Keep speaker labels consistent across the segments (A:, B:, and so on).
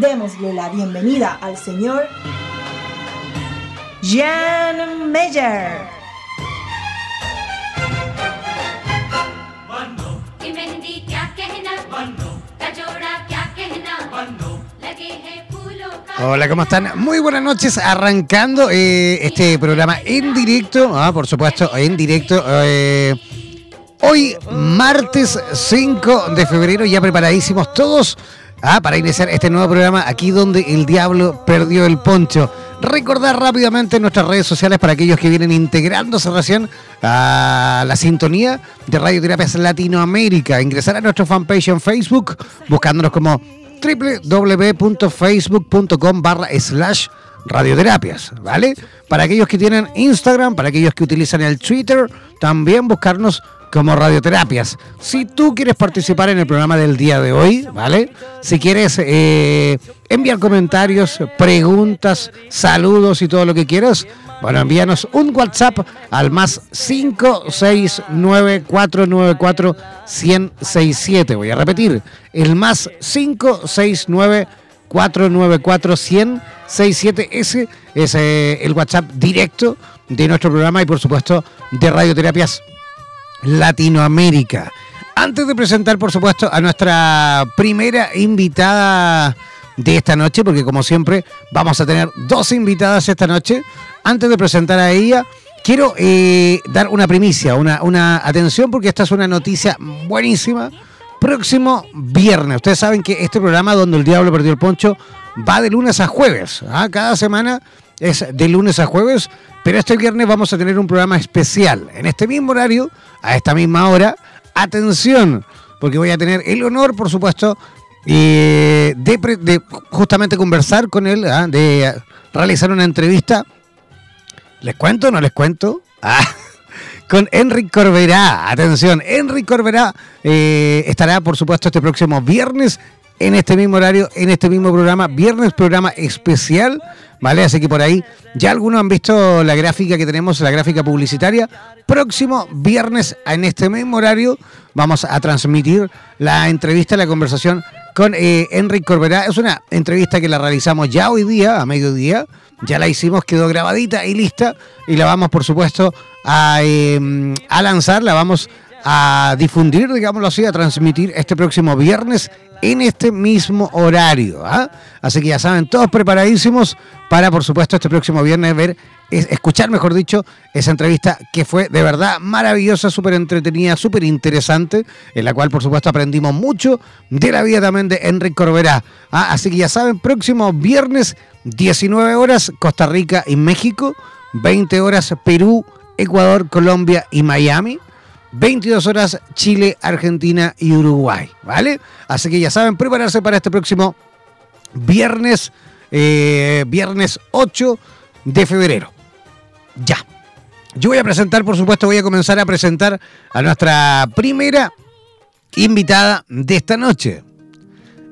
A: Démosle la bienvenida al señor Jan Meyer.
B: Hola, ¿cómo están? Muy buenas noches, arrancando eh, este programa en directo, ah, por supuesto, en directo. Eh, hoy, martes 5 de febrero, ya preparadísimos todos Ah, para iniciar este nuevo programa aquí donde el diablo perdió el poncho. Recordar rápidamente nuestras redes sociales para aquellos que vienen integrándose recién a la sintonía de Radioterapias Latinoamérica. Ingresar a nuestro fanpage en Facebook buscándonos como www.facebook.com barra slash radioterapias, ¿vale? Para aquellos que tienen Instagram, para aquellos que utilizan el Twitter, también buscarnos como radioterapias. Si tú quieres participar en el programa del día de hoy, ¿vale? Si quieres eh, enviar comentarios, preguntas, saludos y todo lo que quieras, bueno, envíanos un WhatsApp al más 569-494-1067. Voy a repetir, el más 569-494-1067. Ese es eh, el WhatsApp directo de nuestro programa y por supuesto de radioterapias Latinoamérica. Antes de presentar, por supuesto, a nuestra primera invitada de esta noche, porque como siempre vamos a tener dos invitadas esta noche, antes de presentar a ella, quiero eh, dar una primicia, una, una atención, porque esta es una noticia buenísima. Próximo viernes, ustedes saben que este programa donde el diablo perdió el poncho va de lunes a jueves. ¿ah? Cada semana es de lunes a jueves, pero este viernes vamos a tener un programa especial en este mismo horario, a esta misma hora. Atención, porque voy a tener el honor, por supuesto, eh, de, justamente conversar con él, ¿ah? de realizar una entrevista. ¿Les cuento o no les cuento? Ah, con Enric Corberá. Atención, Enric Corberá eh, estará, por supuesto, este próximo viernes en este mismo horario, en este mismo programa, viernes programa especial, ¿vale? Así que por ahí ya algunos han visto la gráfica que tenemos, la gráfica publicitaria. Próximo viernes en este mismo horario vamos a transmitir la entrevista, la conversación con eh, Enrique Corberá. Es una entrevista que la realizamos ya hoy día, a mediodía. Ya la hicimos, quedó grabadita y lista. Y la vamos, por supuesto, a, em, a lanzar, la vamos a difundir, digámoslo así, a transmitir este próximo viernes en este mismo horario. ¿ah? Así que ya saben, todos preparadísimos para, por supuesto, este próximo viernes ver, escuchar, mejor dicho, esa entrevista que fue de verdad maravillosa, súper entretenida, súper interesante, en la cual, por supuesto, aprendimos mucho de la vida también de Enrique Corberá. ¿ah? Así que ya saben, próximo viernes, 19 horas, Costa Rica y México, 20 horas, Perú, Ecuador, Colombia y Miami. 22 horas Chile, Argentina y Uruguay, ¿vale? Así que ya saben, prepararse para este próximo viernes, eh, viernes 8 de febrero. Ya. Yo voy a presentar, por supuesto, voy a comenzar a presentar a nuestra primera invitada de esta noche.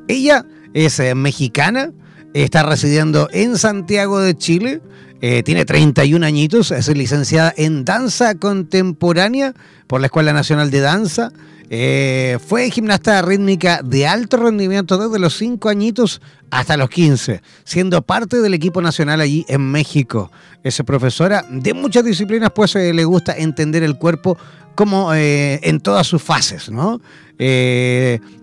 B: Ella es eh, mexicana, está residiendo en Santiago de Chile, eh, tiene 31 añitos, es licenciada en danza contemporánea por la Escuela Nacional de Danza. Eh, fue gimnasta rítmica de alto rendimiento desde los 5 añitos hasta los 15, siendo parte del equipo nacional allí en México. Es profesora de muchas disciplinas, pues le gusta entender el cuerpo como en todas sus fases, ¿no?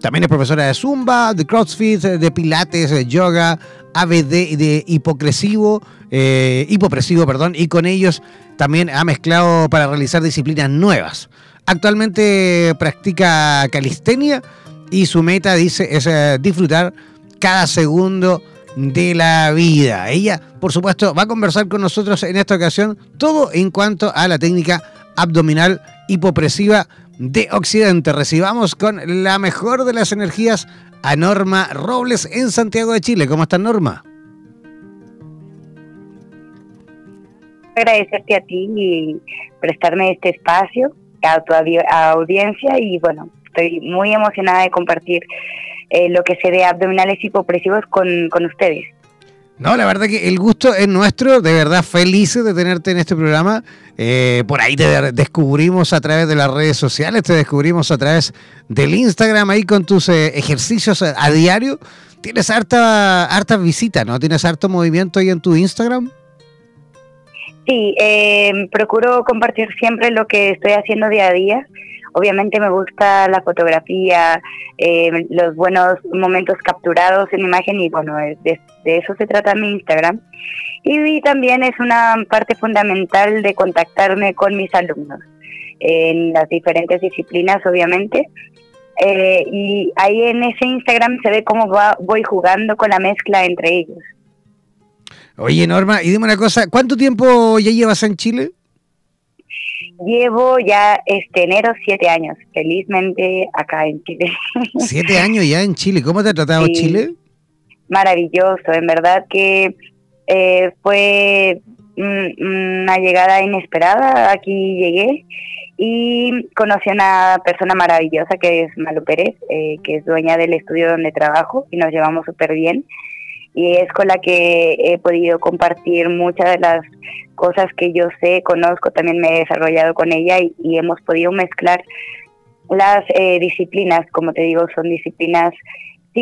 B: también es profesora de Zumba, de CrossFit, de Pilates, de yoga, ABD de hipocresivo, eh, hipopresivo, perdón, y con ellos también ha mezclado para realizar disciplinas nuevas. Actualmente practica calistenia y su meta, dice, es eh, disfrutar cada segundo de la vida. Ella, por supuesto, va a conversar con nosotros en esta ocasión todo en cuanto a la técnica abdominal hipopresiva de Occidente. Recibamos con la mejor de las energías a Norma Robles en Santiago de Chile. ¿Cómo está Norma?
C: Agradecerte a ti y prestarme este espacio, a tu audiencia y bueno, estoy muy emocionada de compartir eh, lo que se de abdominales hipopresivos con, con ustedes.
B: No, la verdad que el gusto es nuestro, de verdad felices de tenerte en este programa. Eh, por ahí te descubrimos a través de las redes sociales, te descubrimos a través del Instagram ahí con tus eh, ejercicios a, diario. Tienes harta, harta visita, ¿no? Tienes harto movimiento ahí en tu Instagram.
C: Sí, eh, procuro compartir siempre lo que estoy haciendo día a día. Obviamente me gusta la fotografía, eh, los buenos momentos capturados en imagen y bueno, de, eso se trata mi Instagram. Y, también es una parte fundamental de contactarme con mis alumnos en las diferentes disciplinas, obviamente. Eh, y ahí en ese Instagram se ve cómo va, voy jugando con la mezcla entre ellos.
B: Oye, Norma, y dime una cosa, ¿cuánto tiempo ya llevas en Chile?
C: Llevo ya este enero siete años, felizmente acá en Chile.
B: Siete años ya en Chile. ¿Cómo te ha tratado Chile?
C: Maravilloso, en verdad que eh, fue una llegada inesperada. Aquí llegué y conocí a una persona maravillosa que es Malu Pérez, eh, que es dueña del estudio donde trabajo y nos llevamos súper bien y es con la que he podido compartir muchas de las cosas que yo sé, conozco, también me he desarrollado con ella y, hemos podido mezclar las eh, disciplinas, como te digo, son disciplinas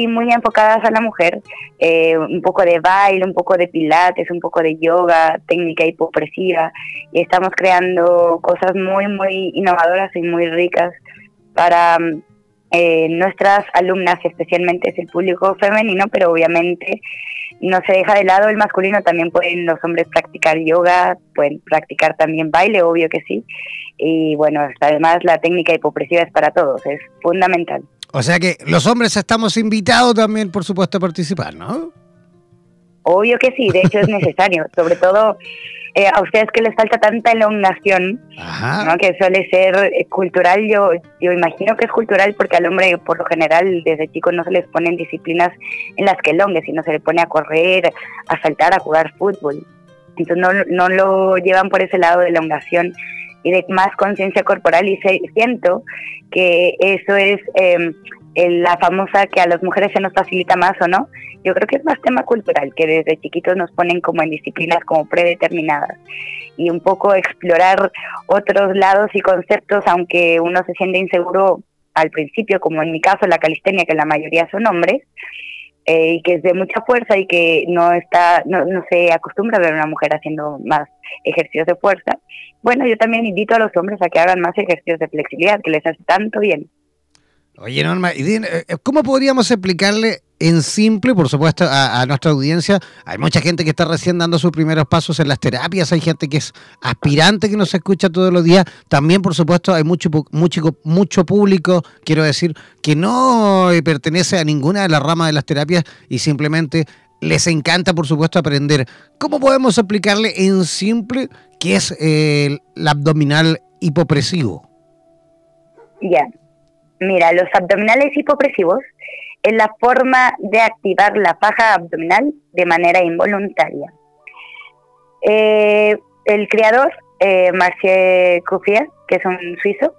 C: muy enfocadas a la mujer, eh, un poco de baile, un poco de pilates, un poco de yoga, técnica hipopresiva, y estamos creando cosas muy, muy innovadoras y muy ricas para eh, nuestras alumnas, especialmente es el público femenino, pero obviamente no se deja de lado el masculino, también pueden los hombres practicar yoga, pueden practicar también baile, obvio que sí, y bueno, además la técnica hipopresiva es para todos, es fundamental.
B: O sea que los hombres estamos invitados también, por supuesto, a participar, ¿no?
C: Obvio que sí, de hecho es necesario, sobre todo eh, a ustedes que les falta tanta elongación, ¿no? que suele ser eh, cultural, yo, yo imagino que es cultural porque al hombre por lo general desde chico no se les ponen disciplinas en las que elongue, sino se le pone a correr, a saltar, a jugar fútbol. Entonces no, no lo llevan por ese lado de elongación y de más conciencia corporal y siento que eso es eh, la famosa que a las mujeres se nos facilita más o no, yo creo que es más tema cultural, que desde chiquitos nos ponen como en disciplinas como predeterminadas y un poco explorar otros lados y conceptos, aunque uno se siente inseguro al principio, como en mi caso la calistenia, que la mayoría son hombres, eh, y que es de mucha fuerza y que no está, no, no se acostumbra ver a una mujer haciendo más ejercicios de fuerza. Bueno, yo también invito a los hombres a que hagan más ejercicios de flexibilidad, que les hace tanto bien.
B: Oye, Norma, eh, ¿cómo podríamos explicarle en simple, por supuesto, a, nuestra audiencia? Hay mucha gente que está recién dando sus primeros pasos en las terapias, hay gente que es aspirante que nos escucha todos los días. También, por supuesto, hay mucho, mucho, mucho público, quiero decir, que no pertenece a ninguna de las ramas de las terapias y simplemente les encanta, por supuesto, aprender. ¿Cómo podemos explicarle en simple qué es el abdominal hipopresivo?
C: Ya. Mira, los abdominales hipopresivos es la forma de activar la faja abdominal de manera involuntaria. Eh, el creador, eh, Marcel que es un suizo,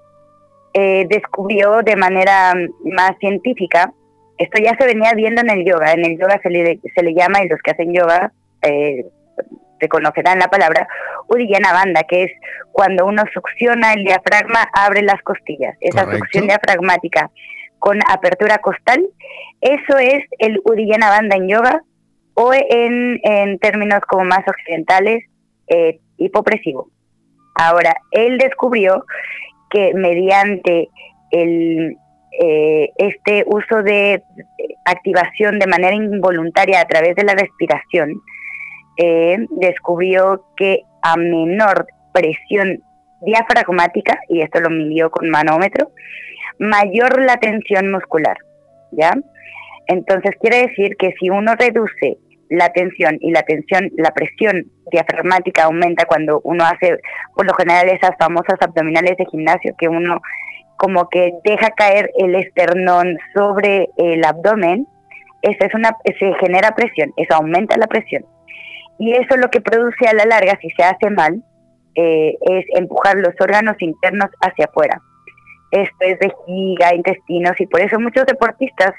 C: eh, descubrió de manera más científica Esto ya se venía viendo en el yoga. En el yoga se le, se le llama, y los que hacen yoga eh, reconocerán la palabra, Uddiyana Banda, que es cuando uno succiona el diafragma, abre las costillas. Esa succión diafragmática con apertura costal, eso es el Uddiyana Banda en yoga o en, en términos como más occidentales, eh, hipopresivo. Ahora, él descubrió que mediante el, eh, este uso de activación de manera involuntaria a través de la respiración, eh, descubrió que a menor presión diafragmática, y esto lo midió con manómetro, mayor la tensión muscular, ¿ya? Entonces quiere decir que si uno reduce la tensión y la tensión, la presión diafragmática aumenta cuando uno hace por lo general esas famosas abdominales de gimnasio que uno como que deja caer el esternón sobre el abdomen, eso es una, se genera presión, eso aumenta la presión. Y eso lo que produce a la larga, si se hace mal, eh, es empujar los órganos internos hacia afuera. Esto es vejiga, intestinos, y por eso muchos deportistas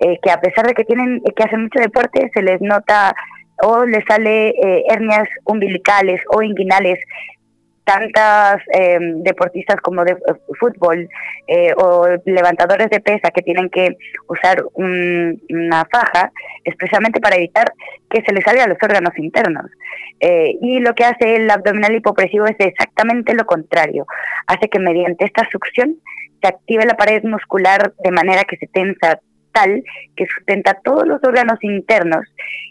C: eh, que a pesar de que tienen que hacen mucho deporte, se les nota o les sale eh, hernias umbilicales o inguinales tantas em, deportistas como de eh, fútbol eh, o levantadores de pesa que tienen que usar una faja es precisamente para evitar que se les salga los órganos internos. Eh, y lo que hace el abdominal hipopresivo es exactamente lo contrario. Hace que mediante esta succión se active la pared muscular de manera que se tensa tal que sustenta todos los órganos internos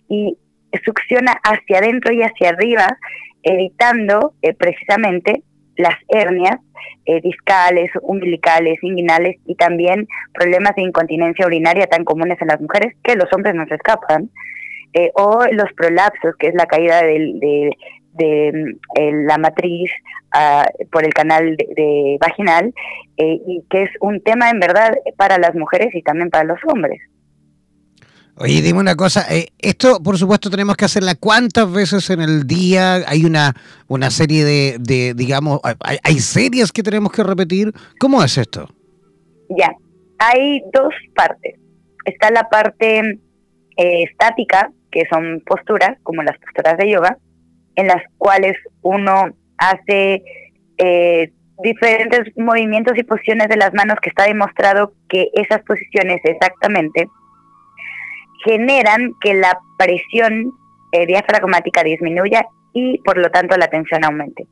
C: y succiona hacia adentro y hacia arriba evitando eh, precisamente las hernias eh, discales, umbilicales, inguinales y también problemas de incontinencia urinaria tan comunes en las mujeres que los hombres nos escapan, eh, o los prolapsos, que es la caída de, mm, la matriz ah, por el canal de vaginal, y que es un tema en verdad para las mujeres y también para los hombres.
B: Oye, dime una cosa, eh, esto por supuesto tenemos que hacerla cuántas veces en el día, hay una, una serie de, digamos, hay, series que tenemos que repetir, ¿cómo es esto?
C: Ya, hay dos partes. Está la parte eh, estática, que son posturas, como las posturas de yoga, en las cuales uno hace eh, diferentes movimientos y posiciones de las manos que está demostrado que esas posiciones exactamente generan que la presión eh, diafragmática disminuya y por lo tanto la tensión aumente.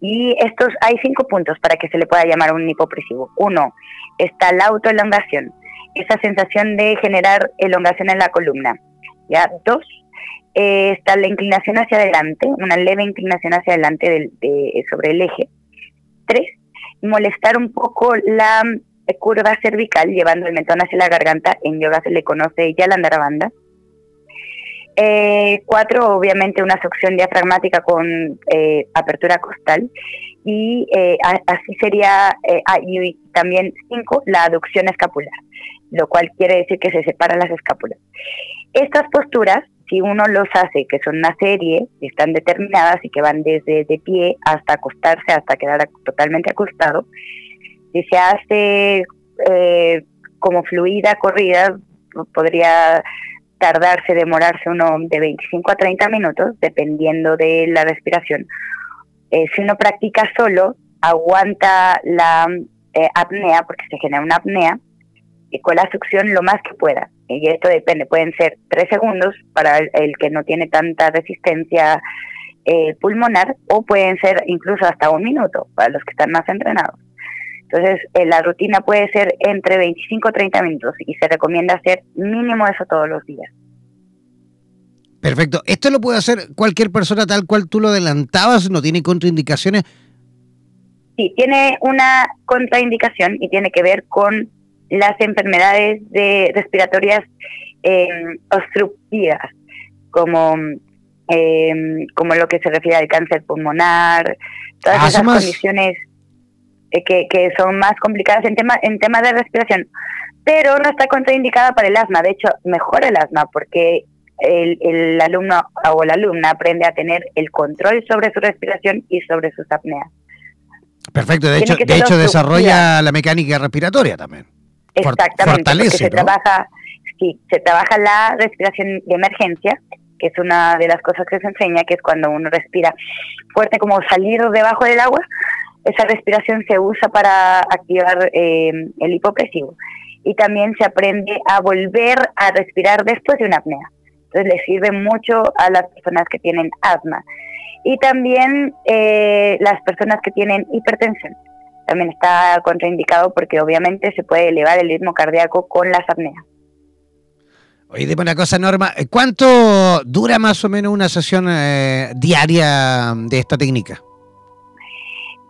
C: Y estos hay cinco puntos para que se le pueda llamar un hipopresivo. Uno, está la autoelongación, esa sensación de generar elongación en la columna. ¿ya? Dos, eh, está la inclinación hacia adelante, una leve inclinación hacia adelante sobre el eje. Tres, molestar un poco la curva cervical, llevando el mentón hacia la garganta. En yoga se le conoce Yalandarabanda. Eh, cuatro, obviamente, una succión diafragmática con eh, apertura costal. Y eh, así sería, eh, ah, y también cinco, la aducción escapular, lo cual quiere decir que se separan las escápulas. Estas posturas, si uno los hace, que son una serie, están determinadas y que van desde de pie hasta acostarse, hasta quedar totalmente acostado, si se hace eh, como fluida, corrida, podría tardarse, demorarse uno de 25 a 30 minutos, dependiendo de la respiración. Eh, si uno practica solo, aguanta la eh, apnea, porque se genera una apnea, y con la succión lo más que pueda. Y esto depende, pueden ser tres segundos para el, que no tiene tanta resistencia pulmonar, o pueden ser incluso hasta un minuto para los que están más entrenados. Entonces, eh, la rutina puede ser entre 25 y 30 minutos y se recomienda hacer mínimo eso todos los días.
B: Perfecto. ¿Esto lo puede hacer cualquier persona tal cual tú lo adelantabas? ¿No tiene contraindicaciones?
C: Sí, tiene una contraindicación y tiene que ver con las enfermedades de respiratorias em, obstructivas, como, em, como lo que se refiere al cáncer pulmonar, todas ah, esas condiciones eh, que, son más complicadas en tema, en tema de respiración, pero no está contraindicada para el asma. De hecho, mejora el asma porque el, el, alumno o la alumna aprende a tener el control sobre su respiración y sobre sus apneas.
B: Perfecto, de hecho, de hecho desarrolla la mecánica respiratoria también.
C: Exactamente, porque se trabaja sí, se trabaja la respiración de emergencia, que es una de las cosas que se enseña, que es cuando uno respira fuerte como salir debajo del agua, esa respiración se usa para activar eh, el hipopresivo. Y también se aprende a volver a respirar después de una apnea. Entonces le sirve mucho a las personas que tienen asma. Y también eh, las personas que tienen hipertensión. También está contraindicado porque obviamente se puede elevar el ritmo cardíaco con las apneas.
B: Oye, dime una cosa, Norma. ¿Cuánto dura más o menos una sesión eh, diaria de esta técnica?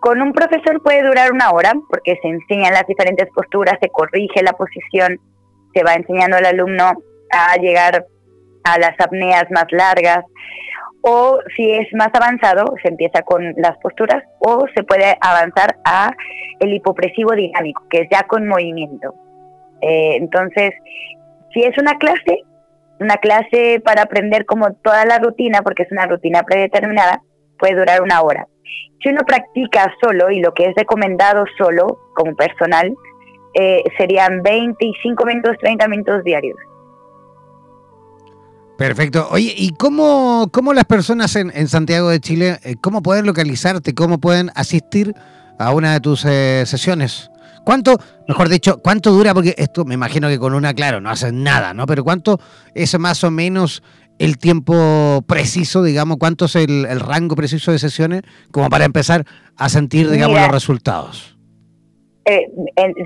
C: Con un profesor puede durar una hora porque se enseñan las diferentes posturas, se corrige la posición, se va enseñando al alumno a llegar a las apneas más largas o si es más avanzado se empieza con las posturas o se puede avanzar a el hipopresivo dinámico que es ya con movimiento. Eh, entonces, si es una clase, una clase para aprender como toda la rutina, porque es una rutina predeterminada, puede durar una hora. Si uno practica solo y lo que es recomendado solo como personal, eh, serían 25 minutos, 30 minutos diarios.
B: Perfecto. Oye, ¿y cómo, cómo las personas en, Santiago de Chile, eh, cómo pueden localizarte, cómo pueden asistir a una de tus eh, sesiones? ¿Cuánto, mejor dicho, cuánto dura? Porque esto me imagino que con una, claro, no hacen nada, ¿no? Pero ¿cuánto es más o menos el tiempo preciso, digamos, cuánto es el, rango preciso de sesiones como para empezar a sentir, digamos, los resultados?
C: Eh,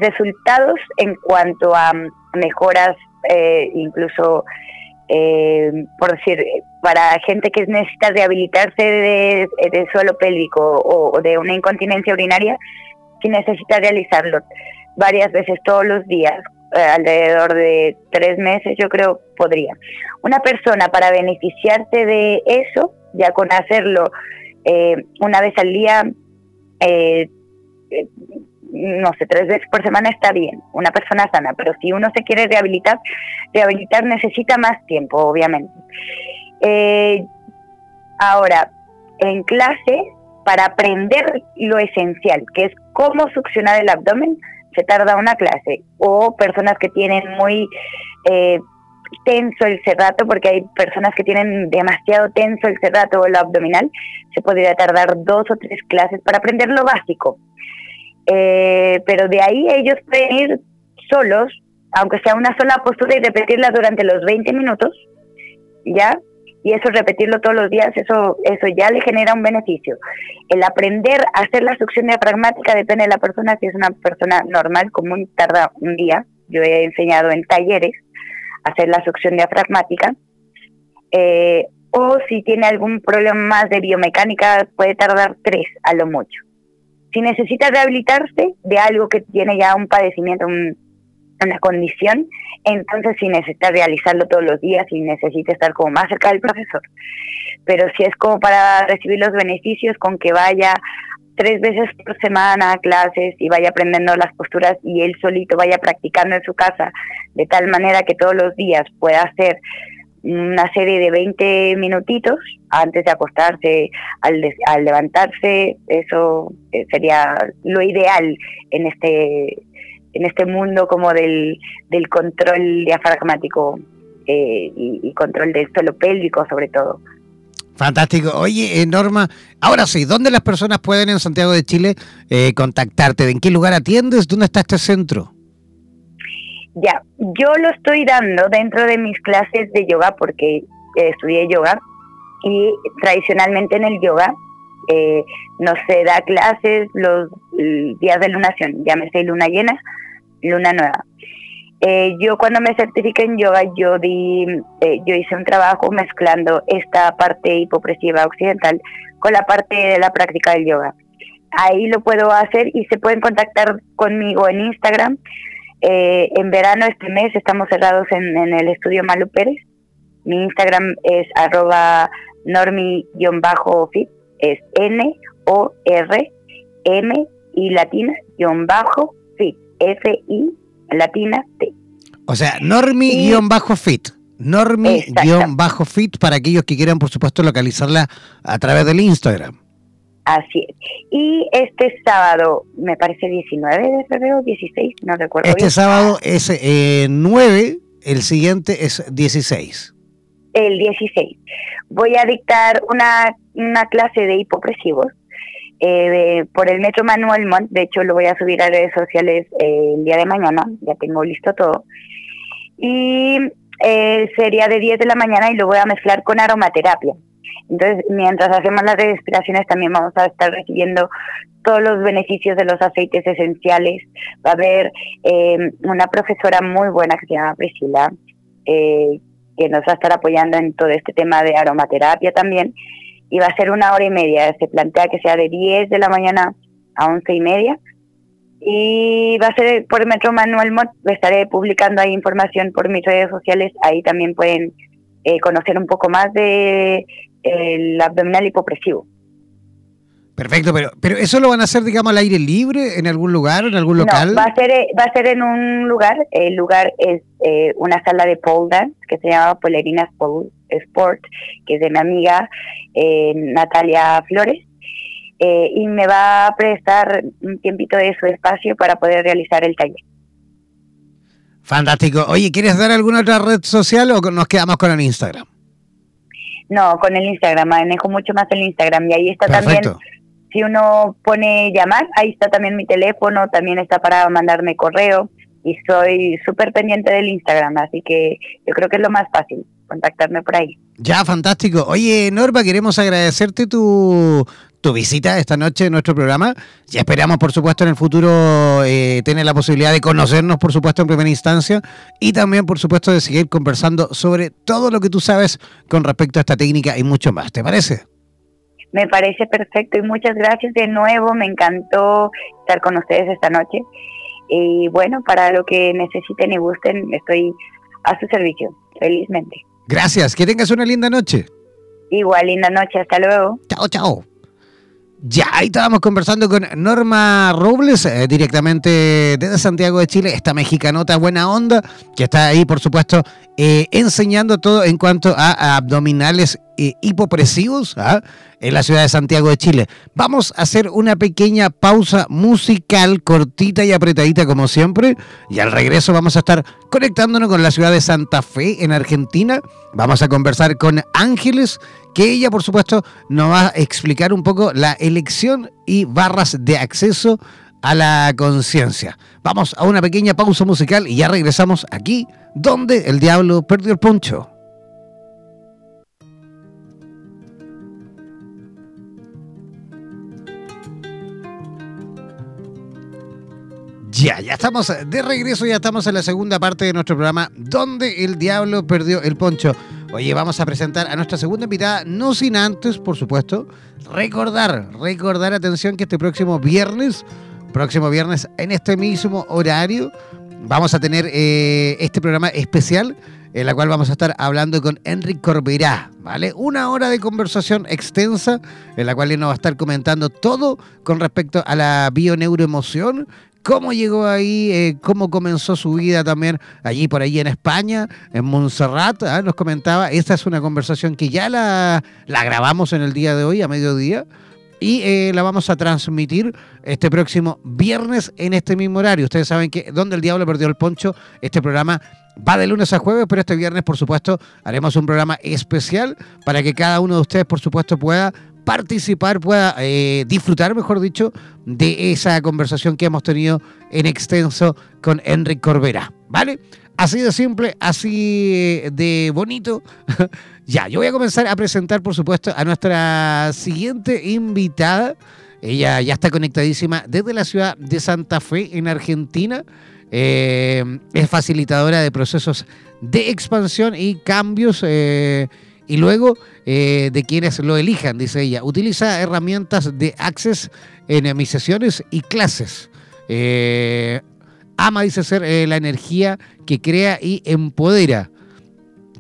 C: resultados en cuanto a mejoras, eh, incluso, eh, por decir, para gente que necesita rehabilitarse de, suelo pélvico o de una incontinencia urinaria, si necesita realizarlo varias veces todos los días, eh, alrededor de tres meses, yo creo podría. Una persona para beneficiarse de eso, ya con hacerlo eh, una vez al día, eh, no sé, tres veces por semana está bien, una persona sana, pero si uno se quiere rehabilitar, rehabilitar necesita más tiempo, obviamente. ahora, en clase, para aprender lo esencial, que es cómo succionar el abdomen, se tarda una clase. O personas que tienen muy eh, tenso el cerrato, porque hay personas que tienen demasiado tenso el cerrato o el abdominal, se podría tardar dos o tres clases para aprender lo básico. Eh, pero de ahí ellos pueden ir solos, aunque sea una sola postura y repetirla durante los 20 minutos, ¿ya? Y eso repetirlo todos los días, eso, eso ya le genera un beneficio. El aprender a hacer la succión diafragmática depende de la persona, si es una persona normal, común, tarda un día. Yo he enseñado en talleres a hacer la succión diafragmática. Eh, o si tiene algún problema más de biomecánica, puede tardar tres a lo mucho. Si necesita rehabilitarse de algo que tiene ya un padecimiento, un, una condición, entonces sí necesita realizarlo todos los días y necesita estar como más cerca del profesor. Pero si es como para recibir los beneficios con que vaya tres veces por semana a clases y vaya aprendiendo las posturas y él solito vaya practicando en su casa de tal manera que todos los días pueda hacer una serie de 20 minutitos antes de acostarse, al, al levantarse, eso eh, sería lo ideal en este en este mundo como del, del control diafragmático eh, y, control del suelo pélvico sobre todo.
B: Fantástico. Oye, eh, Norma, ahora sí, ¿dónde las personas pueden en Santiago de Chile eh, contactarte? ¿En qué lugar atiendes? ¿Dónde está este centro?
C: Ya, yo lo estoy dando dentro de mis clases de yoga porque estudié yoga y tradicionalmente en el yoga no se da clases los días de lunación, llámese luna llena, luna nueva. Eh, yo cuando me certifiqué en yoga, yo di, eh, yo hice un trabajo mezclando esta parte hipopresiva occidental con la parte de la práctica del yoga. Ahí lo puedo hacer y se pueden contactar conmigo en Instagram. Eh, en verano este mes estamos cerrados en, en el estudio Malu Pérez. Mi Instagram es arroba normi-fit es N O R M y latina guion bajo fit F I latina T.
B: O sea, normi guion bajo fit. Normi guion bajo fit para aquellos que quieran, por supuesto, localizarla a través del Instagram.
C: Así es. Y este sábado, me parece 19 de febrero, 16, no recuerdo.
B: Este sábado es eh, 9 el siguiente es 16.
C: El 16. Voy a dictar una, una clase de hipopresivos eh, por el Metro Manuel Montt. De hecho, lo voy a subir a redes sociales eh, el día de mañana. Ya tengo listo todo. Y eh, sería de 10 de la mañana y lo voy a mezclar con aromaterapia. Entonces, mientras hacemos las respiraciones, también vamos a estar recibiendo todos los beneficios de los aceites esenciales. Va a haber eh, una profesora muy buena que se llama Priscila, eh, que nos va a estar apoyando en todo este tema de aromaterapia también. Y va a ser una hora y media. Se plantea que sea de 10 de la mañana a 11 y media. Y va a ser por Metro Manuel Mott. Estaré publicando ahí información por mis redes sociales. Ahí también pueden eh, conocer un poco más de el abdominal hipopresivo.
B: Perfecto, pero, pero eso lo van a hacer, digamos, al aire libre, en algún lugar, en algún local.
C: No, va a ser, va a ser en un lugar. El lugar es eh, una sala de pole dance que se llama Polerinas Pole Sport, que es de mi amiga eh, Natalia Flores. Eh, y me va a prestar un tiempito de su espacio para poder realizar el taller.
B: Fantástico. Oye, ¿quieres dar alguna otra red social o nos quedamos con el Instagram?
C: No, con el Instagram, manejo mucho más el Instagram y ahí está también si uno pone llamar, ahí está también mi teléfono, también está para mandarme correo y soy súper pendiente del Instagram, así que yo creo que es lo más fácil, contactarme por ahí.
B: Ya, fantástico. Oye, Norma, queremos agradecerte tu, tu visita esta noche en nuestro programa. Ya esperamos, por supuesto, en el futuro eh, tener la posibilidad de conocernos, por supuesto, en primera instancia y también, por supuesto, de seguir conversando sobre todo lo que tú sabes con respecto a esta técnica y mucho más. ¿Te parece?
C: Me parece perfecto y muchas gracias de nuevo. Me encantó estar con ustedes esta noche. Y bueno, para lo que necesiten y gusten, estoy a su servicio, felizmente.
B: Gracias, que tengas una linda noche.
C: Igual, linda noche, hasta luego.
B: Chao, chao. Ya, ahí estábamos conversando con Norma Robles, eh, directamente desde Santiago de Chile, esta mexicanota buena onda, que está ahí, por supuesto, eh, enseñando todo en cuanto a, abdominales eh, hipopresivos ¿ah? en la ciudad de Santiago de Chile. Vamos a hacer una pequeña pausa musical, cortita y apretadita como siempre, y al regreso vamos a estar conectándonos con la ciudad de Santa Fe, en Argentina. Vamos a conversar con Ángeles, que ella, por supuesto, nos va a explicar un poco la elección y barras de acceso a la conciencia. Vamos a una pequeña pausa musical y ya regresamos aquí, donde el diablo perdió el poncho. Ya, ya estamos de regreso, ya estamos en la segunda parte de nuestro programa, donde el diablo perdió el poncho. Oye, vamos a presentar a nuestra segunda invitada, no sin antes, por supuesto, recordar, recordar, atención, que este próximo viernes, próximo viernes, en este mismo horario, vamos a tener eh, este programa especial en la cual vamos a estar hablando con Enric Corberá, ¿vale? Una hora de conversación extensa en la cual él nos va a estar comentando todo con respecto a la bioneuroemoción cómo llegó ahí, eh, cómo comenzó su vida también allí por allí en España, en Montserrat, ¿ah? nos comentaba. Esta es una conversación que ya la, la grabamos en el día de hoy, a mediodía, y eh, la vamos a transmitir este próximo viernes en este mismo horario. Ustedes saben que Donde el Diablo Perdió el Poncho, este programa va de lunes a jueves, pero este viernes, por supuesto, haremos un programa especial para que cada uno de ustedes, por supuesto, pueda participar, pueda eh, disfrutar, mejor dicho, de esa conversación que hemos tenido en extenso con Enrique Corbera. ¿Vale? Así de simple, así de bonito. ya, yo voy a comenzar a presentar, por supuesto, a nuestra siguiente invitada. Ella ya está conectadísima desde la ciudad de Santa Fe, en Argentina. Eh, es facilitadora de procesos de expansión y cambios. Eh, y luego eh, de quienes lo elijan, dice ella. Utiliza herramientas de Access en mis sesiones y clases. Eh, ama, dice ser, eh, la energía que crea y empodera.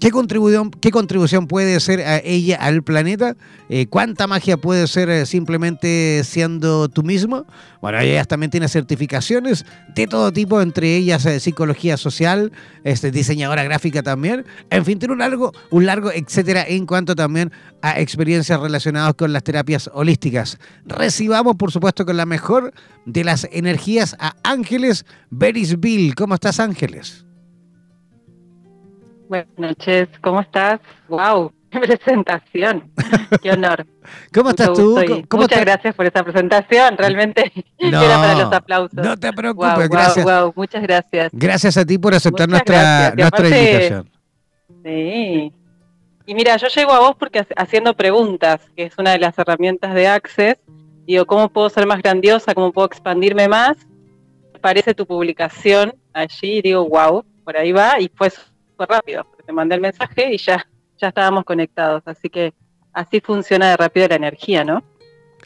B: ¿Qué contribución, ¿Qué contribución puede ser a ella al planeta? Eh, ¿Cuánta magia puede ser eh, simplemente siendo tú mismo? Bueno, ella también tiene certificaciones de todo tipo, entre ellas eh, psicología social, este, diseñadora gráfica también. En fin, tiene un largo, un largo etcétera en cuanto también a experiencias relacionadas con las terapias holísticas. Recibamos, por supuesto, con la mejor de las energías a Ángeles Berisville. ¿Cómo estás, Ángeles?
D: Buenas noches, ¿cómo estás? ¡Wow! ¡Qué presentación! ¡Qué honor!
B: ¿Cómo estás tú?
D: Muchas gracias por esa presentación, realmente era para los aplausos.
B: No te preocupes, gracias.
D: Wow, muchas gracias.
B: Gracias a ti por aceptar nuestra, nuestra invitación.
D: Sí. Y mira, yo llego a vos porque haciendo preguntas, que es una de las herramientas de Access, digo, ¿cómo puedo ser más grandiosa? ¿Cómo puedo expandirme más? Aparece tu publicación allí y digo, wow, por ahí va, y fue súper rápido. Te mandé el mensaje y ya, ya estábamos conectados. Así que así funciona de rápido la energía, ¿no?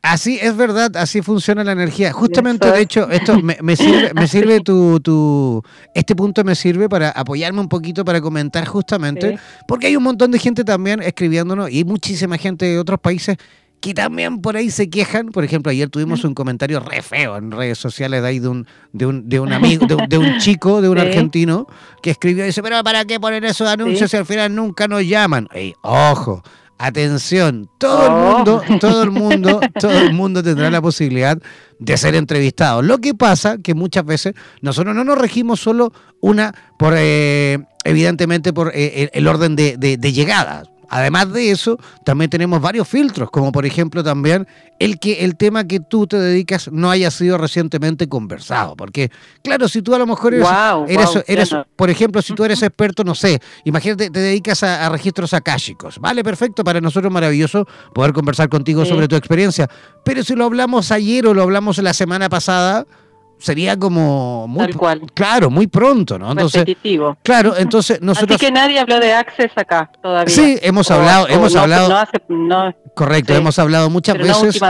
B: Así es verdad, así funciona la energía. Justamente, de hecho, esto me, sirve, me sirve tu, tu, este punto me sirve para apoyarme un poquito para comentar justamente, porque hay un montón de gente también escribiéndonos y muchísima gente de otros países que también por ahí se quejan. Por ejemplo, ayer tuvimos un comentario re feo en redes sociales de ahí de un, de un, de un amigo, de, un chico, de un argentino, que escribió y dice, pero ¿para qué poner esos anuncios si al final nunca nos llaman? Ey, ojo, atención, todo el oh. mundo, todo el mundo, todo el mundo tendrá la posibilidad de ser entrevistado. Lo que pasa que muchas veces nosotros no nos regimos solo una por eh, evidentemente por eh, el orden de, de llegada. Además de eso, también tenemos varios filtros, como por ejemplo también el que el tema que tú te dedicas no haya sido recientemente conversado. Porque, claro, si tú a lo mejor eres, por ejemplo, si tú eres experto, no sé, imagínate, te dedicas a, registros akáshicos. Vale, perfecto, para nosotros maravilloso poder conversar contigo sobre tu experiencia. Pero si lo hablamos ayer o lo hablamos la semana pasada, sería como muy claro, muy pronto, ¿no?
D: Entonces,
B: Claro, entonces nosotros
D: Así que nadie habló de Access acá todavía.
B: Sí, hemos hablado, hemos hablado Correcto, hemos hablado muchas veces,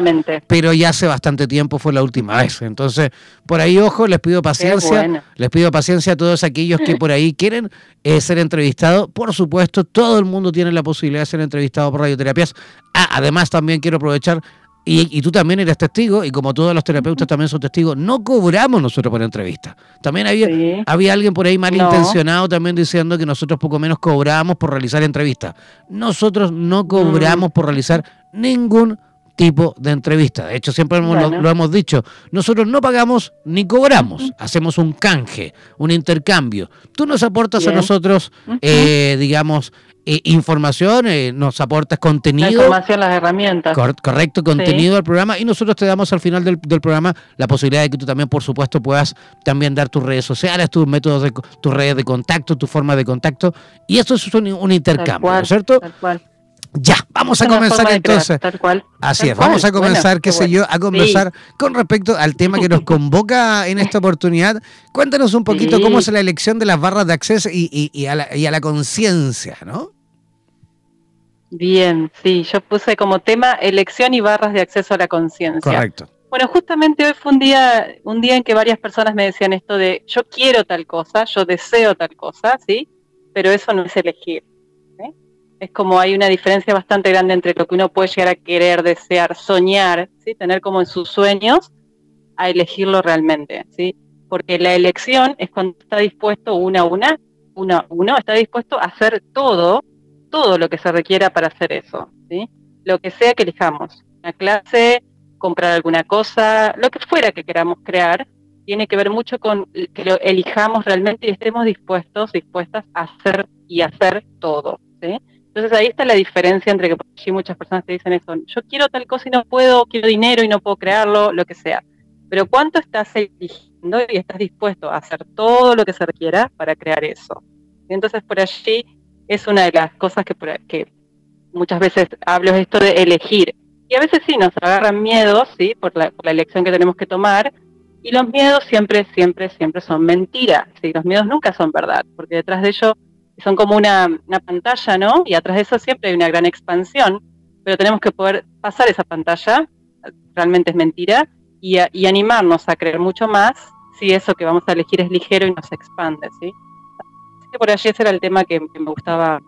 B: pero ya hace bastante tiempo fue la última vez. Entonces, por ahí ojo, les pido paciencia, les pido paciencia a todos aquellos que por ahí quieren eh, ser entrevistados. Por supuesto, todo el mundo tiene la posibilidad de ser entrevistado por radioterapias. Ah, además también quiero aprovechar y, tú también eres testigo, y como todos los terapeutas también son testigos, no cobramos nosotros por entrevista. También había, había alguien por ahí malintencionado también diciendo que nosotros poco menos cobramos por realizar entrevistas. Nosotros no cobramos mm. por realizar ningún tipo de entrevista. De hecho, siempre lo, hemos dicho, nosotros no pagamos ni cobramos, hacemos un canje, un intercambio. Tú nos aportas a nosotros, eh, digamos, eh, información, eh, nos aportas contenido. La
D: información, las herramientas.
B: correcto, contenido al programa y nosotros te damos al final del, programa la posibilidad de que tú también, por supuesto, puedas también dar tus redes sociales, tus métodos, de, tus redes de contacto, tu forma de contacto. Y esto es un, intercambio, ¿no es cierto? Tal cual. Ya, vamos a comenzar entonces. cual. Así es, vamos a comenzar, qué sé yo, a conversar con respecto al tema que nos convoca en esta oportunidad. Cuéntanos un poquito cómo es la elección de las barras de acceso y, a la, y a la conciencia, ¿no?
D: Bien, sí, yo puse como tema elección y barras de acceso a la conciencia.
B: Correcto.
D: Bueno, justamente hoy fue un día, un día en que varias personas me decían esto de yo quiero tal cosa, yo deseo tal cosa, ¿sí? Pero eso no es elegir. Es como hay una diferencia bastante grande entre lo que uno puede llegar a querer, desear, soñar, ¿sí? Tener como en sus sueños, a elegirlo realmente, ¿sí? Porque la elección es cuando está dispuesto una a una, una, uno está dispuesto a hacer todo todo lo que se requiera para hacer eso, ¿sí? Lo que sea que elijamos, una clase, comprar alguna cosa, lo que fuera que queramos crear, tiene que ver mucho con que lo elijamos realmente y estemos dispuestos, dispuestas a hacer y hacer todo, ¿sí? Entonces ahí está la diferencia entre que por muchas personas te dicen eso, yo quiero tal cosa y no puedo, quiero dinero y no puedo crearlo, lo que sea. Pero ¿cuánto estás eligiendo y estás dispuesto a hacer todo lo que se requiera para crear eso? Entonces por allí es una de las cosas que, que muchas veces hablo esto de elegir. Y a veces sí nos agarran miedos, ¿sí? Por la, elección que tenemos que tomar. Y los miedos siempre, siempre, siempre son mentiras. ¿sí? Los miedos nunca son verdad, porque detrás de ellos son como una, pantalla, ¿no? Y atrás de eso siempre hay una gran expansión, pero tenemos que poder pasar esa pantalla, realmente es mentira, y, animarnos a creer mucho más si eso que vamos a elegir es ligero y nos expande, ¿sí? por allí ese era el tema que, me gustaba,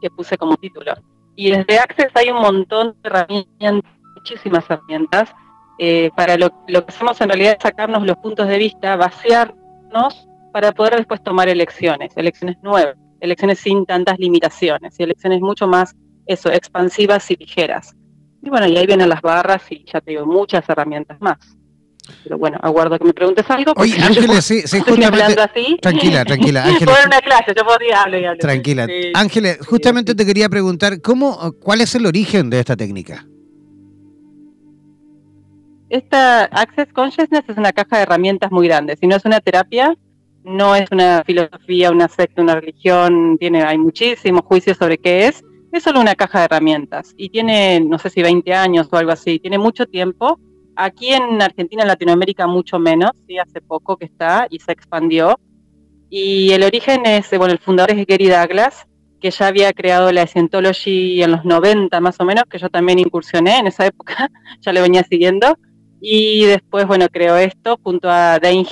D: que puse como título. Y desde Access hay un montón de herramientas, muchísimas herramientas. Eh, para lo, que hacemos en realidad es sacarnos los puntos de vista, vaciarnos para poder después tomar elecciones, elecciones nuevas, elecciones sin tantas limitaciones y elecciones mucho más, eso, expansivas y ligeras. Y bueno, y ahí vienen las barras y ya te digo, muchas herramientas más. Pero bueno, aguardo que me preguntes algo.
B: Oye, Ángeles, sí, sí, justamente.
D: Así.
B: Tranquila, tranquila. Ángeles.
D: Una clase, yo podía hablar y hablar.
B: Tranquila. Ángeles, justamente te quería preguntar, ¿cómo, ¿cuál es el origen de esta técnica?
D: Esta Access Consciousness es una caja de herramientas muy grande. Si no es una terapia, no es una filosofía, una secta, una religión, tiene, hay muchísimos juicios sobre qué es, es solo una caja de herramientas y tiene, no sé si 20 años o algo así, tiene mucho tiempo. Aquí en Argentina, en Latinoamérica, mucho menos, sí, hace poco que está y se expandió. Y el origen es, bueno, el fundador es Gary Douglas, que ya había creado la Scientology en los 90 más o menos, que yo también incursioné en esa época, ya le venía siguiendo. Y después, bueno, creó esto junto a Dane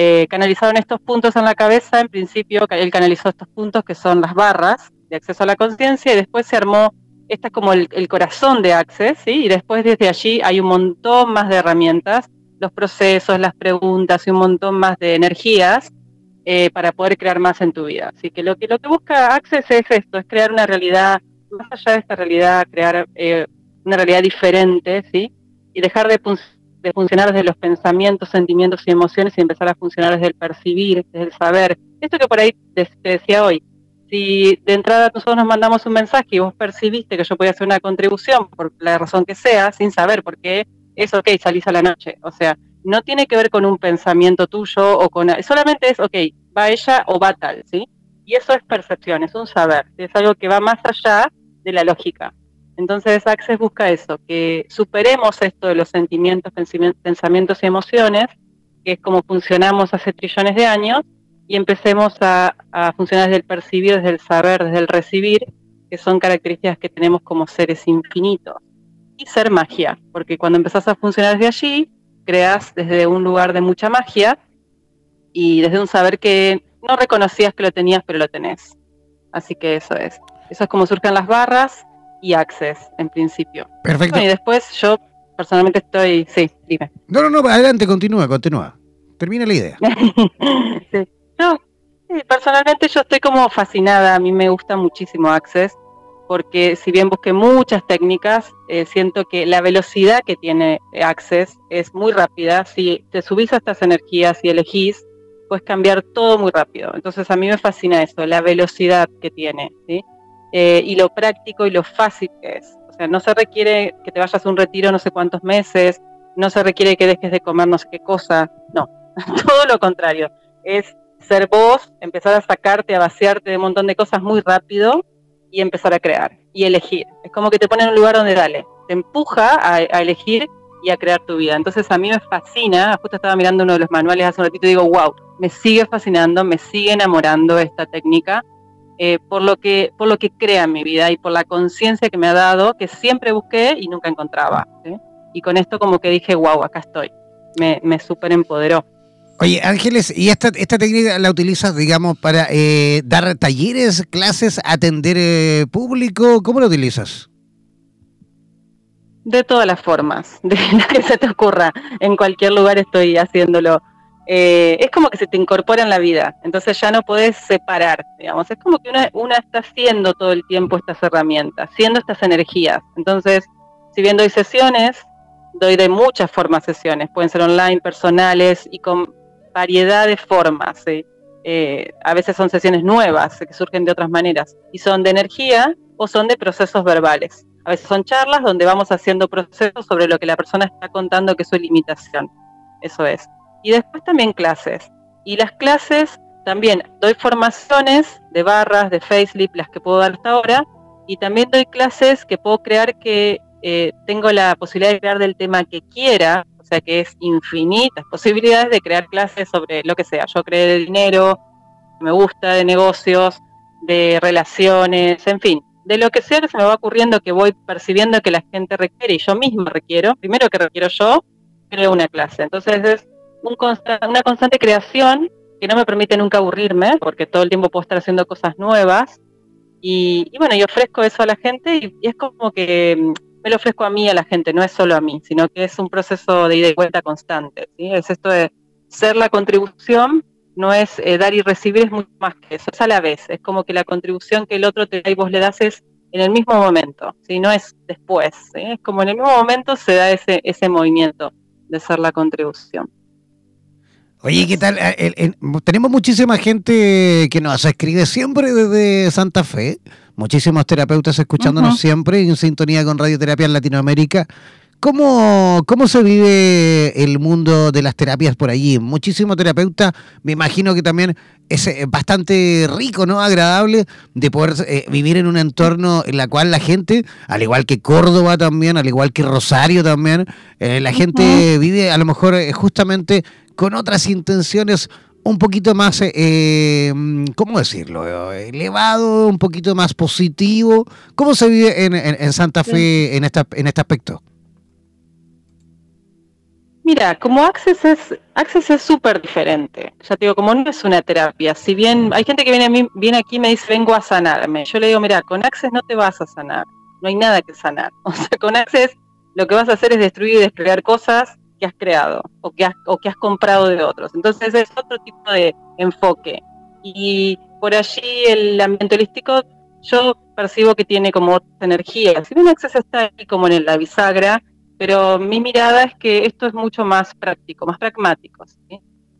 D: eh, canalizaron estos puntos en la cabeza, en principio él canalizó estos puntos que son las barras de acceso a la conciencia y después se armó, esta es como el, corazón de Access, ¿sí? y después desde allí hay un montón más de herramientas, los procesos, las preguntas y un montón más de energías eh, para poder crear más en tu vida. Así que lo que, lo que busca Access es esto, es crear una realidad, más allá de esta realidad, crear eh, una realidad diferente, ¿sí? y dejar de de funcionar desde los pensamientos, sentimientos y emociones y empezar a funcionar desde el percibir, desde el saber. Esto que por ahí te, decía hoy, si de entrada nosotros nos mandamos un mensaje y vos percibiste que yo podía hacer una contribución por la razón que sea, sin saber por qué, es ok, salís a la noche. O sea, no tiene que ver con un pensamiento tuyo o con... Solamente es, ok, va ella o va tal, ¿sí? Y eso es percepción, es un saber, es algo que va más allá de la lógica. Entonces Access busca eso, que superemos esto de los sentimientos, pensamientos y emociones, que es como funcionamos hace trillones de años, y empecemos a, funcionar desde el percibir, desde el saber, desde el recibir, que son características que tenemos como seres infinitos. Y ser magia, porque cuando empezás a funcionar desde allí, creas desde un lugar de mucha magia y desde un saber que no reconocías que lo tenías, pero lo tenés. Así que eso es. Eso es como surgen las barras y Access en principio.
B: Perfecto.
D: y después yo personalmente estoy, sí, dime.
B: No, no, no, adelante, continúa, continúa. Termina la idea.
D: sí. No, personalmente yo estoy como fascinada, a mí me gusta muchísimo Access, porque si bien busqué muchas técnicas, eh, siento que la velocidad que tiene Access es muy rápida. Si te subís a estas energías y elegís, puedes cambiar todo muy rápido. Entonces a mí me fascina eso, la velocidad que tiene, ¿sí? Eh, y lo práctico y lo fácil que es. O sea, no se requiere que te vayas a un retiro no sé cuántos meses, no se requiere que dejes de comer no sé qué cosa, no, todo lo contrario. Es ser vos, empezar a sacarte, a vaciarte de un montón de cosas muy rápido y empezar a crear y elegir. Es como que te pone en un lugar donde dale, te empuja a, a elegir y a crear tu vida. Entonces a mí me fascina, justo estaba mirando uno de los manuales hace un ratito y digo, wow, me sigue fascinando, me sigue enamorando esta técnica eh, por, lo que, por lo que crea en mi vida y por la conciencia que me ha dado, que siempre busqué y nunca encontraba. Y con esto como que dije, wow, acá estoy. Me, me súper empoderó.
B: Oye, Ángeles, ¿y esta, esta técnica la utilizas, digamos, para eh, dar talleres, clases, atender eh, público? ¿Cómo la utilizas?
D: De todas las formas, de lo que se te ocurra. En cualquier lugar estoy haciéndolo. Eh, es como que se te incorpora en la vida, entonces ya no puedes separar, digamos, es como que una, está haciendo todo el tiempo estas herramientas, siendo estas energías. Entonces, si bien doy sesiones, doy de muchas formas sesiones, pueden ser online, personales y con variedad de formas. Eh, a veces son sesiones nuevas que surgen de otras maneras y son de energía o son de procesos verbales. A veces son charlas donde vamos haciendo procesos sobre lo que la persona está contando que es su limitación. Eso es y después también clases. Y las clases también doy formaciones de barras, de facelift, las que puedo dar hasta ahora, y también doy clases que puedo crear que eh, tengo la posibilidad de crear del tema que quiera, o sea que es infinitas posibilidades de crear clases sobre lo que sea. Yo creé de dinero, me gusta, de negocios, de relaciones, en fin, de lo que sea que se me va ocurriendo que voy percibiendo que la gente requiere y yo misma requiero, primero que requiero yo, creo una clase. Entonces es una constante creación que no me permite nunca aburrirme, porque todo el tiempo puedo estar haciendo cosas nuevas. Y, bueno, yo ofrezco eso a la gente y, es como que mm, me lo ofrezco a mí, a la gente, no es solo a mí, sino que es un proceso de ida y vuelta constante. ¿sí? Es esto de ser la contribución, no es eh, dar y recibir, es mucho más que eso, es a la vez. Es como que la contribución que el otro te da y vos le das es en el mismo momento, ¿sí? no es después. Es como en el mismo momento se da ese, ese movimiento. de ser la contribución.
B: Oye, ¿qué tal? Eh, tenemos muchísima gente que nos escribe siempre desde Santa Fe, muchísimos terapeutas escuchándonos siempre en sintonía con Radioterapia en Latinoamérica. ¿Cómo, ¿Cómo se vive el mundo de las terapias por allí? Muchísimos terapeutas, me imagino que también es eh, bastante rico, ¿no? Agradable de poder eh, vivir en un entorno en la cual la gente, al igual que Córdoba también, al igual que Rosario también, eh, la gente vive a lo mejor justamente con otras intenciones un poquito más, ¿cómo decirlo? Elevado, un poquito más positivo. ¿Cómo se vive en, en, Santa Fe en, esta, en este aspecto?
D: Mira, como Access es Access es súper diferente. Ya te digo, como no es una terapia. Si bien hay gente que viene a mí, viene aquí y me dice vengo a sanarme, yo le digo, mira, con Access no te vas a sanar. No hay nada que sanar. O sea, con Access lo que vas a hacer es destruir y desplegar cosas que has creado o que has, o que has comprado de otros. Entonces es otro tipo de enfoque. Y por allí el ambiente holístico yo percibo que tiene como otra energía. Si bien Access está ahí como en la bisagra, pero mi mirada es que esto es mucho más práctico, más pragmático.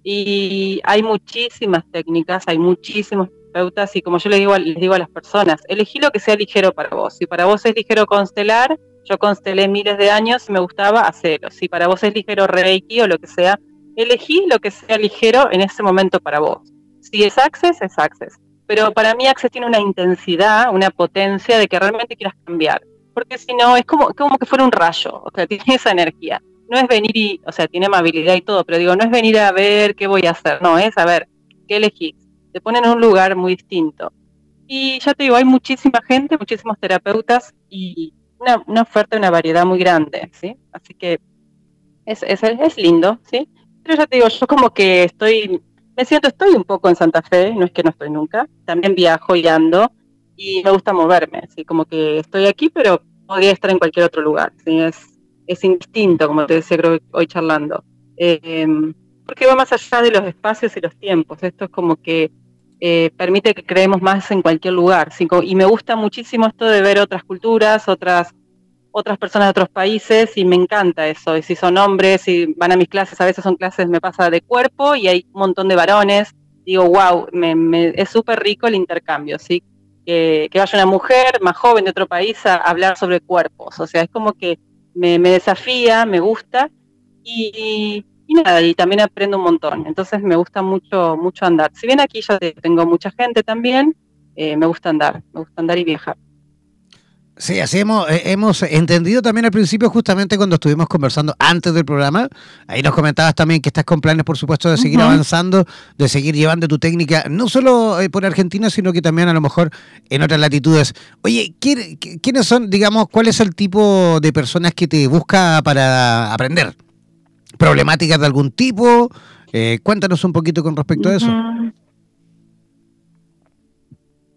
D: Y hay muchísimas técnicas, hay muchísimos terapeutas y como yo les digo, les digo a las personas, elegí lo que sea ligero para vos. Si para vos es ligero constelar, yo constelé miles de años y me gustaba hacerlo. Si para vos es ligero Reiki o lo que sea, elegí lo que sea ligero en ese momento para vos. Si es Access, es Access. Pero para mí Access tiene una intensidad, una potencia de que realmente quieras cambiar porque si no, es como, como que fuera un rayo, o sea, tiene esa energía. No es venir y, o sea, tiene amabilidad y todo, pero digo, no es venir a ver qué voy a hacer, no, es a ver qué elegís. Te ponen en un lugar muy distinto. Y ya te digo, hay muchísima gente, muchísimos terapeutas y una, una oferta, una variedad muy grande, ¿sí? Así que es, es, es lindo, ¿sí? Pero ya te digo, yo como que estoy, me siento, estoy un poco en Santa Fe, no es que no estoy nunca, también viajo y ando, y me gusta moverme, así como que estoy aquí, pero podría estar en cualquier otro lugar, ¿sí? es, es instinto, como te decía creo hoy charlando, em, porque va más allá de los espacios y los tiempos, esto es como que eh, permite que creemos más en cualquier lugar, y me gusta muchísimo esto de ver otras culturas, otras otras personas de otros países y me encanta eso. Y si son hombres y van a mis clases, a veces son clases, me pasa de cuerpo y hay un montón de varones. Digo, wow, me, es súper rico el intercambio, ¿sí? que, vaya una mujer más joven de otro país a, hablar sobre cuerpos. O sea, es como que me, desafía, me gusta y, nada, y también aprendo un montón. Entonces me gusta mucho, mucho andar. Si bien aquí ya tengo mucha gente también, eh, me gusta andar, me gusta andar y viajar.
B: Sí, así hemos, eh, hemos entendido también al principio, justamente cuando estuvimos conversando antes del programa. Ahí nos comentabas también que estás con planes, por supuesto, de seguir avanzando, de seguir llevando tu técnica, no solo eh, por Argentina, sino que también a lo mejor en otras latitudes. Oye, ¿quiénes son, digamos, cuál es el tipo de personas que te busca para aprender? ¿Problemáticas de algún tipo? Eh, cuéntanos un poquito con respecto a eso.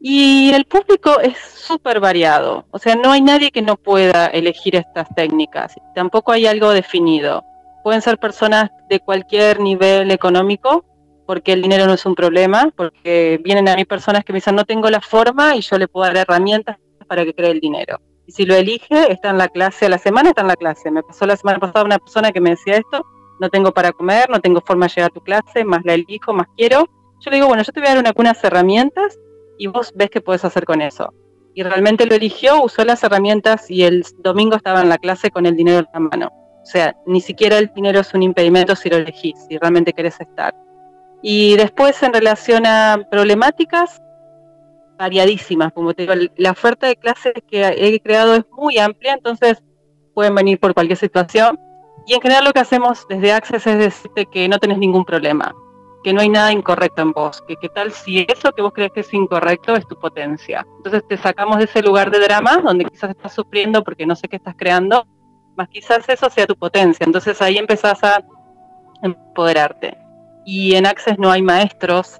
D: Y el público es súper variado, o sea, no hay nadie que no pueda elegir estas técnicas, tampoco hay algo definido. Pueden ser personas de cualquier nivel económico, porque el dinero no es un problema, porque vienen a mí personas que me dicen no tengo la forma y yo le puedo dar herramientas para que cree el dinero. Si lo elige, está en la clase, a la semana está en la clase. Me pasó la semana pasada una persona que me decía esto, no tengo para comer, no tengo forma de llegar a tu clase, más la elijo, más quiero. Yo le digo, bueno, yo te voy a dar una, unas herramientas y vos ves qué puedes hacer con eso. Y realmente lo eligió, usó las herramientas y el domingo estaba en la clase con el dinero en la mano. O sea, ni siquiera el dinero es un impedimento si lo elegís, si realmente querés estar. Y después en relación a problemáticas, variadísimas, como te digo, la oferta de clases que he creado es muy amplia, entonces pueden venir por cualquier situación. Y en general lo que hacemos desde Access es decirte que no tenés ningún problema que no hay nada incorrecto en vos, que qué tal si eso que vos crees que es incorrecto es tu potencia. Entonces te sacamos de ese lugar de drama donde quizás estás sufriendo porque no sé qué estás creando, más quizás eso sea tu potencia. Entonces ahí empezás a empoderarte. Y en Access no hay maestros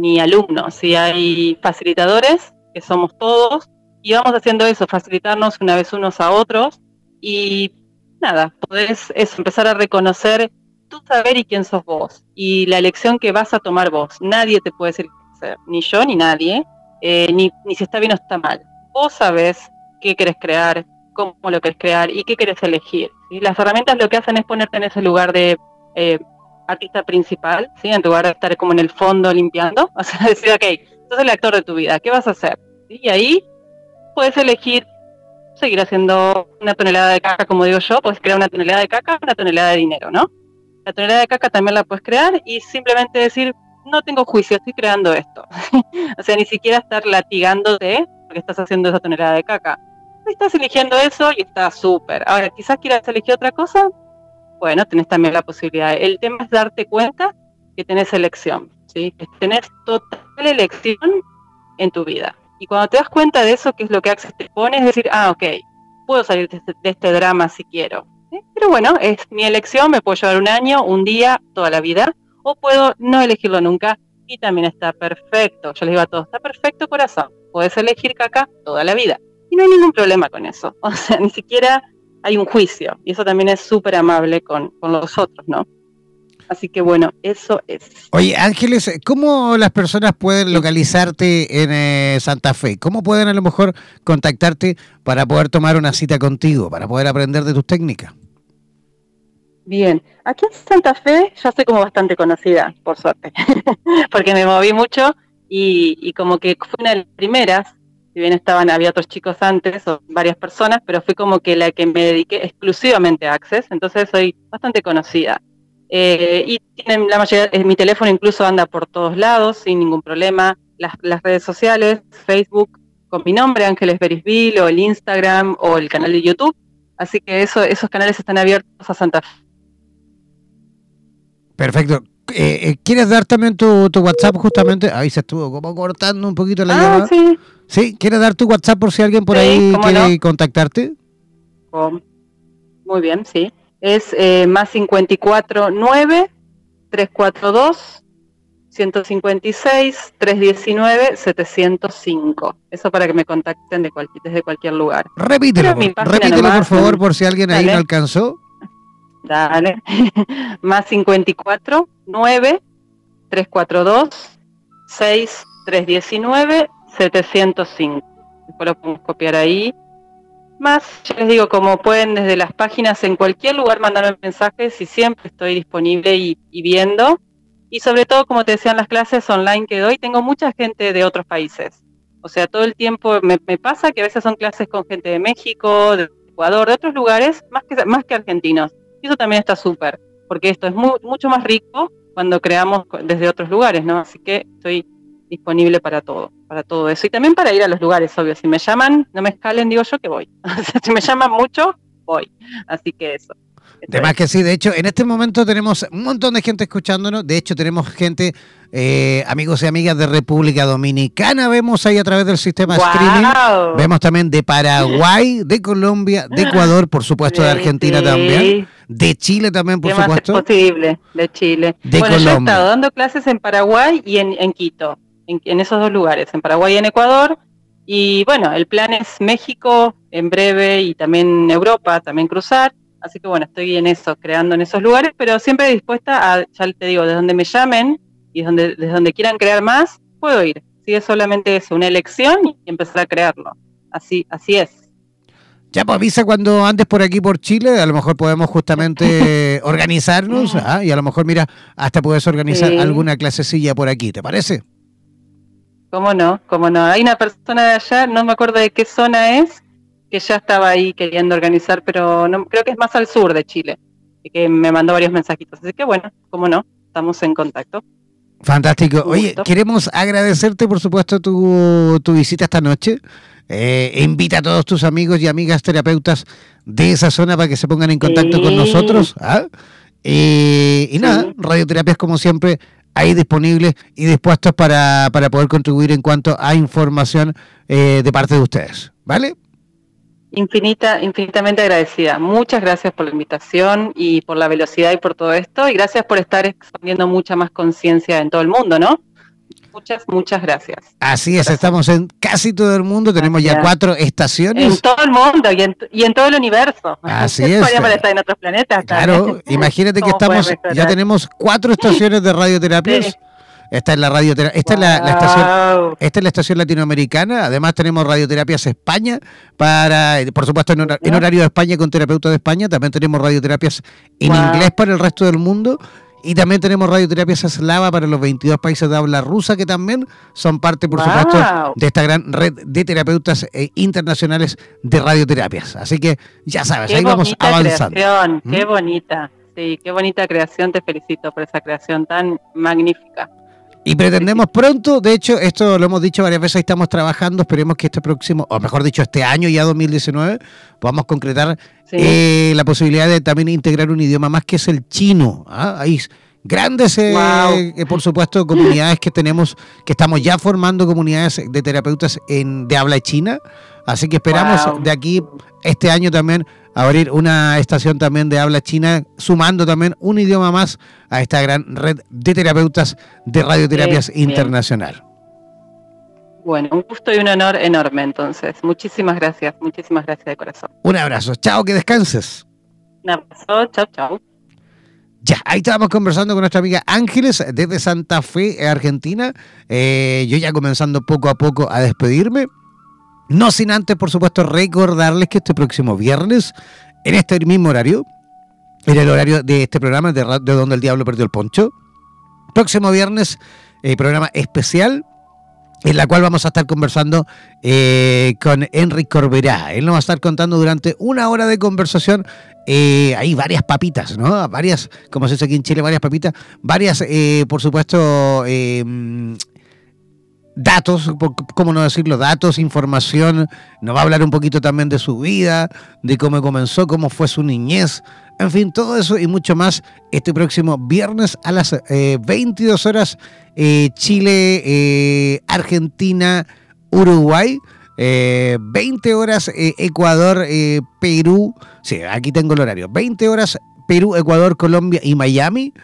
D: ni alumnos, sí hay facilitadores, que somos todos, y vamos haciendo eso, facilitarnos una vez unos a otros y nada, podés empezar a reconocer tú saber y quién sos vos y la elección que vas a tomar vos. Nadie te puede decir qué hacer, ni yo ni nadie, eh, ni, ni si está bien o está mal. Vos sabés qué querés crear, cómo lo querés crear y qué querés elegir. Las herramientas lo que hacen es ponerte en ese lugar de eh, artista principal, ¿sí? en lugar de estar como en el fondo limpiando. O sea, decir, ok, sos el actor de tu vida, ¿qué vas a hacer? Y ahí puedes elegir seguir haciendo una tonelada de caca, como digo yo, puedes crear una tonelada de caca, una tonelada de dinero, ¿no? La tonelada de caca también la puedes crear y simplemente decir, no tengo juicio, estoy creando esto. o sea, ni siquiera estar latigándote porque estás haciendo esa tonelada de caca. Estás eligiendo eso y está súper. Ahora, quizás quieras elegir otra cosa, bueno, tenés también la posibilidad. El tema es darte cuenta que tenés elección, ¿sí? Total elección en tu vida. Y cuando te das cuenta de eso, que es lo que Access te pone, es decir, ah, ok, puedo salir de este, este drama si quiero. Pero bueno, es mi elección, me puedo llevar un año, un día, toda la vida, o puedo no elegirlo nunca y también está perfecto. Yo les digo a todos, está perfecto corazón, puedes elegir caca toda la vida. Y no hay ningún problema con eso. O sea, ni siquiera hay un juicio. Y eso también es súper amable con, con los otros, ¿no? Así que bueno, eso es.
B: Oye, Ángeles, ¿cómo las personas pueden localizarte en eh, Santa Fe? ¿Cómo pueden a lo mejor contactarte para poder tomar una cita contigo, para poder aprender de tus técnicas?
D: Bien, aquí en Santa Fe ya soy como bastante conocida, por suerte, porque me moví mucho y, y, como que fui una de las primeras, si bien estaban, había otros chicos antes o varias personas, pero fui como que la que me dediqué exclusivamente a Access, entonces soy bastante conocida. Eh, y tienen la mayoría, eh, mi teléfono incluso anda por todos lados sin ningún problema. Las, redes sociales, Facebook, con mi nombre, Ángeles Berisville, o el Instagram, o el canal de YouTube. Así que eso, esos canales están abiertos a Santa Fe.
B: Perfecto. Eh, ¿Quieres dar también tu, WhatsApp justamente? Ahí se estuvo como cortando un poquito la ah, llamada. Sí. Sí. ¿Quieres dar tu WhatsApp por si alguien por ahí quiere contactarte?
D: Oh, muy bien, sí es eh, más 54 9 342 156 319 705. Eso para que me contacten de cualquier, desde cualquier lugar.
B: Repítelo, repítelo por favor, por si alguien ahí no alcanzó.
D: Dale. más 54 9 342 6 319 705. Después lo podemos copiar ahí más, ya les digo, como pueden desde las páginas en cualquier lugar mandarme mensajes y siempre estoy disponible y, viendo. Y sobre todo, como te decían las clases online que doy, tengo mucha gente de otros países. O sea, todo el tiempo me, pasa que a veces son clases con gente de México, de Ecuador, de otros lugares, más que, más que argentinos. Y eso también está súper, porque esto es mucho más rico cuando creamos desde otros lugares, ¿no? Así que estoy disponible para todo, para todo eso. Y también para ir a los lugares, obvio. Si me llaman, no me escalen, digo yo que voy. si me llaman mucho, voy. Así que eso.
B: De más que sí, de hecho, en este momento tenemos un montón de gente escuchándonos. De hecho, tenemos gente, eh, amigos y amigas de República Dominicana, vemos ahí a través del sistema streaming. Vemos también de Paraguay, de Colombia, de Ecuador, por supuesto, de Argentina también. De Chile también, por supuesto.
D: es posible, de Chile.
B: De bueno, yo he
D: estado dando clases en Paraguay y en Quito en, esos dos lugares, en Paraguay y en Ecuador. Y bueno, el plan es México en breve y también Europa, también cruzar. Así que bueno, estoy en eso, creando en esos lugares, pero siempre dispuesta a, ya te digo, desde donde me llamen y donde, desde donde quieran crear más, puedo ir. Si es solamente eso, una elección y empezar a crearlo. Así, así es.
B: Ya, pues avisa cuando andes por aquí, por Chile, a lo mejor podemos justamente organizarnos ¿ah? y a lo mejor, mira, hasta puedes organizar alguna clasecilla por aquí, ¿te parece?
D: ¿Cómo no? ¿Cómo no? Hay una persona de allá, no me acuerdo de qué zona es, que ya estaba ahí queriendo organizar, pero no, creo que es más al sur de Chile, y que me mandó varios mensajitos. Así que bueno, cómo no, estamos en contacto.
B: Fantástico. Oye, queremos agradecerte, por supuesto, tu, tu visita esta noche. Eh, invita a todos tus amigos y amigas terapeutas de esa zona para que se pongan en contacto con nosotros. ¿ah? Eh, y nada, radioterapias como siempre ahí disponibles y dispuestos para, para poder contribuir en cuanto a información eh, de parte de ustedes. ¿Vale?
D: Infinita, infinitamente agradecida. Muchas gracias por la invitación y por la velocidad y por todo esto. Y gracias por estar expandiendo mucha más conciencia en todo el mundo, ¿no? Muchas, muchas gracias.
B: Así es, estamos en casi todo el mundo, tenemos ya cuatro estaciones.
D: En todo el mundo y en, y en todo el universo.
B: Así es.
D: Podríamos estar en otros planetas.
B: Claro, imagínate que estamos, ya tenemos cuatro estaciones de radioterapias. Esta es la radio, esta es la, estación, esta es la estación latinoamericana. Además tenemos radioterapias España para, por supuesto en, horario de España con terapeuta de España. También tenemos radioterapias en inglés para el resto del mundo. Y también tenemos radioterapias eslava para los 22 países de habla rusa, que también son parte, por supuesto, de esta gran red de terapeutas eh, internacionales de radioterapias. Así que ya sabes, ahí vamos avanzando.
D: Creación, Qué ¿Mm? bonita, sí, qué bonita creación. Te felicito por esa creación tan magnífica.
B: Y pretendemos pronto, de hecho, esto lo hemos dicho varias veces, estamos trabajando, esperemos que este próximo, o mejor dicho, este año ya 2019, podamos concretar eh, la posibilidad de también integrar un idioma más que es el chino. ¿ah? Hay grandes, eh, eh, por supuesto, comunidades que tenemos, que estamos ya formando comunidades de terapeutas en, de habla china, así que esperamos de aquí este año también abrir una estación también de habla china, sumando también un idioma más a esta gran red de terapeutas de radioterapias internacional.
D: Bueno, un gusto y un honor enorme entonces. Muchísimas gracias, muchísimas gracias de corazón.
B: Un abrazo, chao, que descanses.
D: Un abrazo, chao, chao.
B: Ya, ahí estábamos conversando con nuestra amiga Ángeles desde Santa Fe, Argentina. Eh, yo ya comenzando poco a poco a despedirme. No sin antes, por supuesto, recordarles que este próximo viernes, en este mismo horario, en el horario de este programa de, de Donde el Diablo Perdió el Poncho, próximo viernes, eh, programa especial en la cual vamos a estar conversando eh, con Enrique Corberá. Él nos va a estar contando durante una hora de conversación. Eh, hay varias papitas, ¿no? Varias, como se dice aquí en Chile, varias papitas, varias, eh, por supuesto, datos, ¿cómo no decirlo? Datos, información. Nos va a hablar un poquito también de su vida, de cómo comenzó, cómo fue su niñez. En fin, todo eso y mucho más este próximo viernes a las 22 eh, horas, eh, Chile, eh, Argentina, Uruguay. 20 horas Ecuador, Perú. Sí, aquí tengo el horario. 20 horas Perú, Ecuador, Colombia y Miami.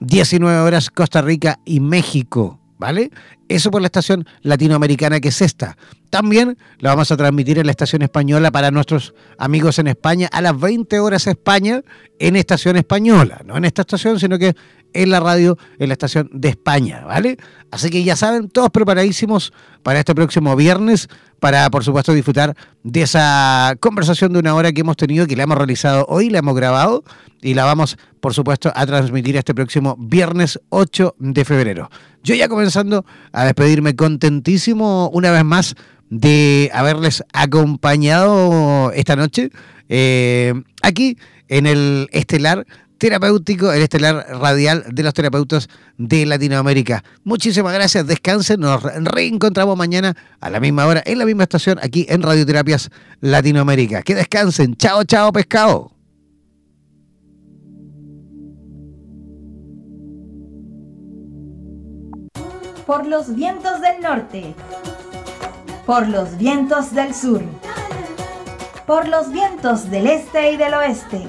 B: 19 horas Costa Rica y México. ¿Vale? Eso por la estación latinoamericana que es esta. También la vamos a transmitir en la estación española para nuestros amigos en España a las 20 horas España en estación española. No en esta estación, sino que en la radio, en la estación de España, ¿vale? Así que ya saben, todos preparadísimos para este próximo viernes, para por supuesto disfrutar de esa conversación de una hora que hemos tenido, que la hemos realizado hoy, la hemos grabado y la vamos por supuesto a transmitir este próximo viernes 8 de febrero. Yo ya comenzando a despedirme contentísimo una vez más de haberles acompañado esta noche eh, aquí en el estelar terapéutico, el estelar radial de los terapeutas de Latinoamérica. Muchísimas gracias, descansen, nos reencontramos mañana a la misma hora, en la misma estación, aquí en Radioterapias Latinoamérica. Que descansen, chao, chao, pescado.
A: Por los vientos del norte por los vientos del sur, por los vientos del este y del oeste.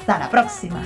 A: Hasta la próxima.